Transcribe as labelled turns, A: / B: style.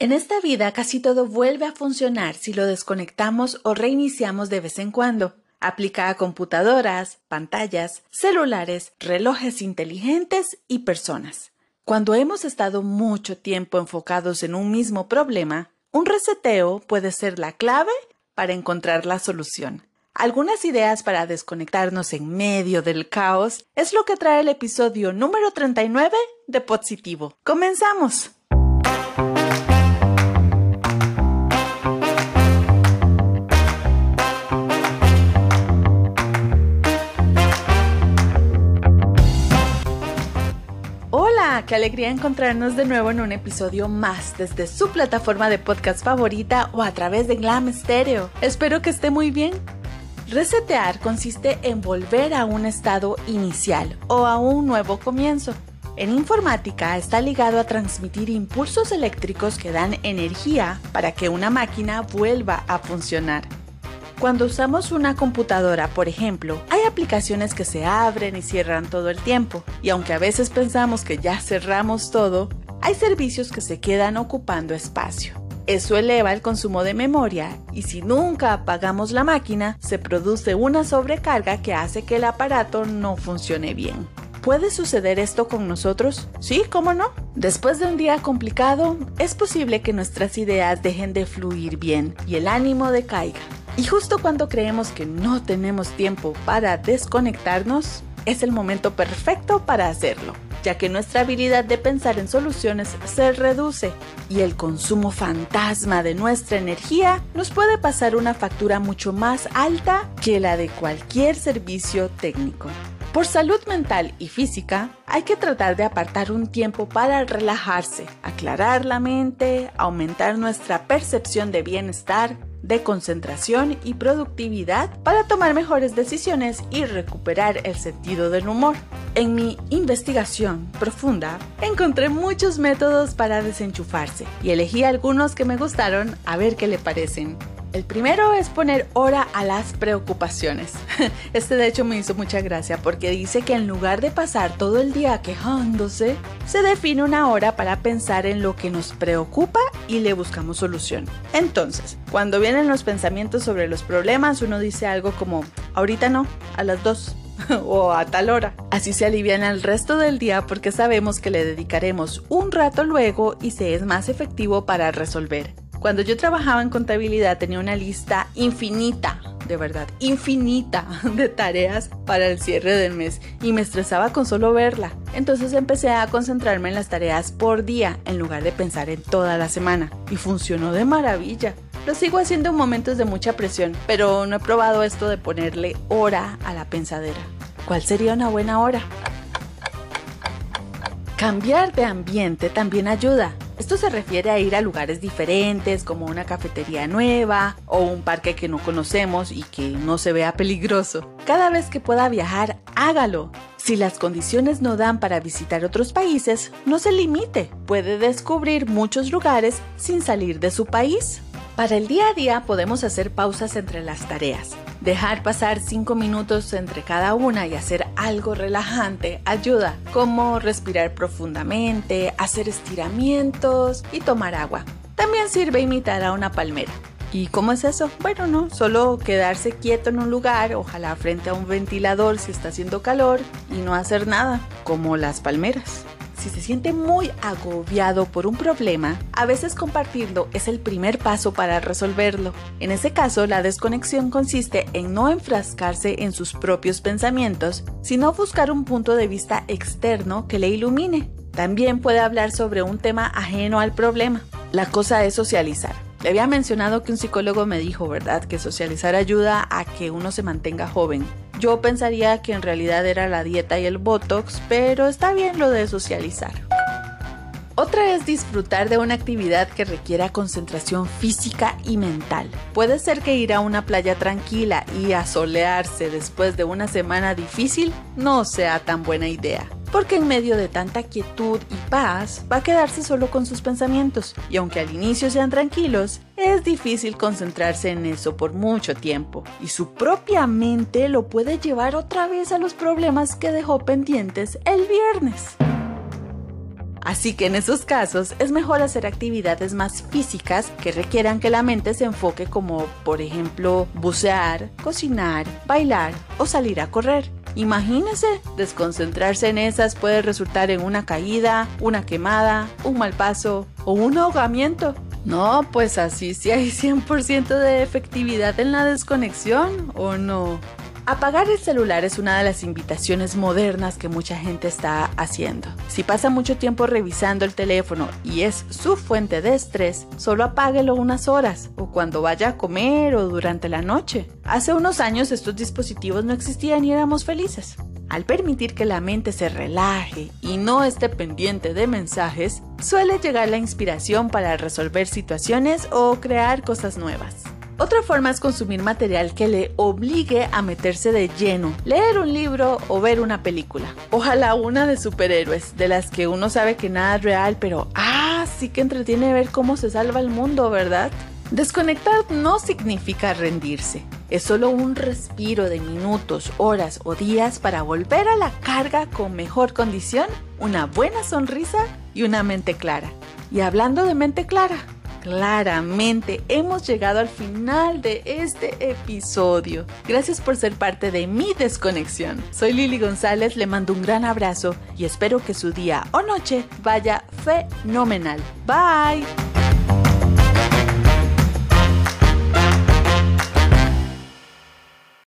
A: En esta vida casi todo vuelve a funcionar si lo desconectamos o reiniciamos de vez en cuando. Aplica a computadoras, pantallas, celulares, relojes inteligentes y personas. Cuando hemos estado mucho tiempo enfocados en un mismo problema, un reseteo puede ser la clave para encontrar la solución. Algunas ideas para desconectarnos en medio del caos es lo que trae el episodio número 39 de Positivo. ¡Comenzamos! Qué alegría encontrarnos de nuevo en un episodio más desde su plataforma de podcast favorita o a través de Glam Stereo. Espero que esté muy bien. Resetear consiste en volver a un estado inicial o a un nuevo comienzo. En informática está ligado a transmitir impulsos eléctricos que dan energía para que una máquina vuelva a funcionar. Cuando usamos una computadora, por ejemplo, hay aplicaciones que se abren y cierran todo el tiempo, y aunque a veces pensamos que ya cerramos todo, hay servicios que se quedan ocupando espacio. Eso eleva el consumo de memoria y si nunca apagamos la máquina, se produce una sobrecarga que hace que el aparato no funcione bien. ¿Puede suceder esto con nosotros? Sí, ¿cómo no? Después de un día complicado, es posible que nuestras ideas dejen de fluir bien y el ánimo decaiga. Y justo cuando creemos que no tenemos tiempo para desconectarnos, es el momento perfecto para hacerlo, ya que nuestra habilidad de pensar en soluciones se reduce y el consumo fantasma de nuestra energía nos puede pasar una factura mucho más alta que la de cualquier servicio técnico. Por salud mental y física, hay que tratar de apartar un tiempo para relajarse, aclarar la mente, aumentar nuestra percepción de bienestar de concentración y productividad para tomar mejores decisiones y recuperar el sentido del humor. En mi investigación profunda encontré muchos métodos para desenchufarse y elegí algunos que me gustaron a ver qué le parecen. El primero es poner hora a las preocupaciones. Este de hecho me hizo mucha gracia porque dice que en lugar de pasar todo el día quejándose, se define una hora para pensar en lo que nos preocupa y le buscamos solución. Entonces, cuando vienen los pensamientos sobre los problemas, uno dice algo como, ahorita no, a las dos o a tal hora. Así se alivian el resto del día porque sabemos que le dedicaremos un rato luego y se es más efectivo para resolver. Cuando yo trabajaba en contabilidad tenía una lista infinita, de verdad, infinita de tareas para el cierre del mes y me estresaba con solo verla. Entonces empecé a concentrarme en las tareas por día en lugar de pensar en toda la semana y funcionó de maravilla. Lo sigo haciendo en momentos de mucha presión, pero no he probado esto de ponerle hora a la pensadera. ¿Cuál sería una buena hora? Cambiar de ambiente también ayuda. Esto se refiere a ir a lugares diferentes como una cafetería nueva o un parque que no conocemos y que no se vea peligroso. Cada vez que pueda viajar, hágalo. Si las condiciones no dan para visitar otros países, no se limite. Puede descubrir muchos lugares sin salir de su país. Para el día a día podemos hacer pausas entre las tareas. Dejar pasar 5 minutos entre cada una y hacer algo relajante ayuda, como respirar profundamente, hacer estiramientos y tomar agua. También sirve imitar a una palmera. ¿Y cómo es eso? Bueno, no, solo quedarse quieto en un lugar, ojalá frente a un ventilador si está haciendo calor y no hacer nada, como las palmeras. Si se siente muy agobiado por un problema, a veces compartirlo es el primer paso para resolverlo. En ese caso, la desconexión consiste en no enfrascarse en sus propios pensamientos, sino buscar un punto de vista externo que le ilumine. También puede hablar sobre un tema ajeno al problema. La cosa es socializar. Le había mencionado que un psicólogo me dijo, ¿verdad?, que socializar ayuda a que uno se mantenga joven. Yo pensaría que en realidad era la dieta y el botox, pero está bien lo de socializar. Otra es disfrutar de una actividad que requiera concentración física y mental. Puede ser que ir a una playa tranquila y asolearse después de una semana difícil no sea tan buena idea porque en medio de tanta quietud y paz va a quedarse solo con sus pensamientos, y aunque al inicio sean tranquilos, es difícil concentrarse en eso por mucho tiempo, y su propia mente lo puede llevar otra vez a los problemas que dejó pendientes el viernes. Así que en esos casos es mejor hacer actividades más físicas que requieran que la mente se enfoque como por ejemplo bucear, cocinar, bailar o salir a correr. Imagínese, desconcentrarse en esas puede resultar en una caída, una quemada, un mal paso o un ahogamiento. No, pues así sí hay 100% de efectividad en la desconexión, ¿o no? Apagar el celular es una de las invitaciones modernas que mucha gente está haciendo. Si pasa mucho tiempo revisando el teléfono y es su fuente de estrés, solo apáguelo unas horas o cuando vaya a comer o durante la noche. Hace unos años estos dispositivos no existían y éramos felices. Al permitir que la mente se relaje y no esté pendiente de mensajes, suele llegar la inspiración para resolver situaciones o crear cosas nuevas. Otra forma es consumir material que le obligue a meterse de lleno, leer un libro o ver una película. Ojalá una de superhéroes, de las que uno sabe que nada es real, pero ah, sí que entretiene ver cómo se salva el mundo, ¿verdad? Desconectar no significa rendirse. Es solo un respiro de minutos, horas o días para volver a la carga con mejor condición, una buena sonrisa y una mente clara. Y hablando de mente clara, claramente hemos llegado al final de este episodio. Gracias por ser parte de mi desconexión. Soy Lili González, le mando un gran abrazo y espero que su día o noche vaya fenomenal. Bye.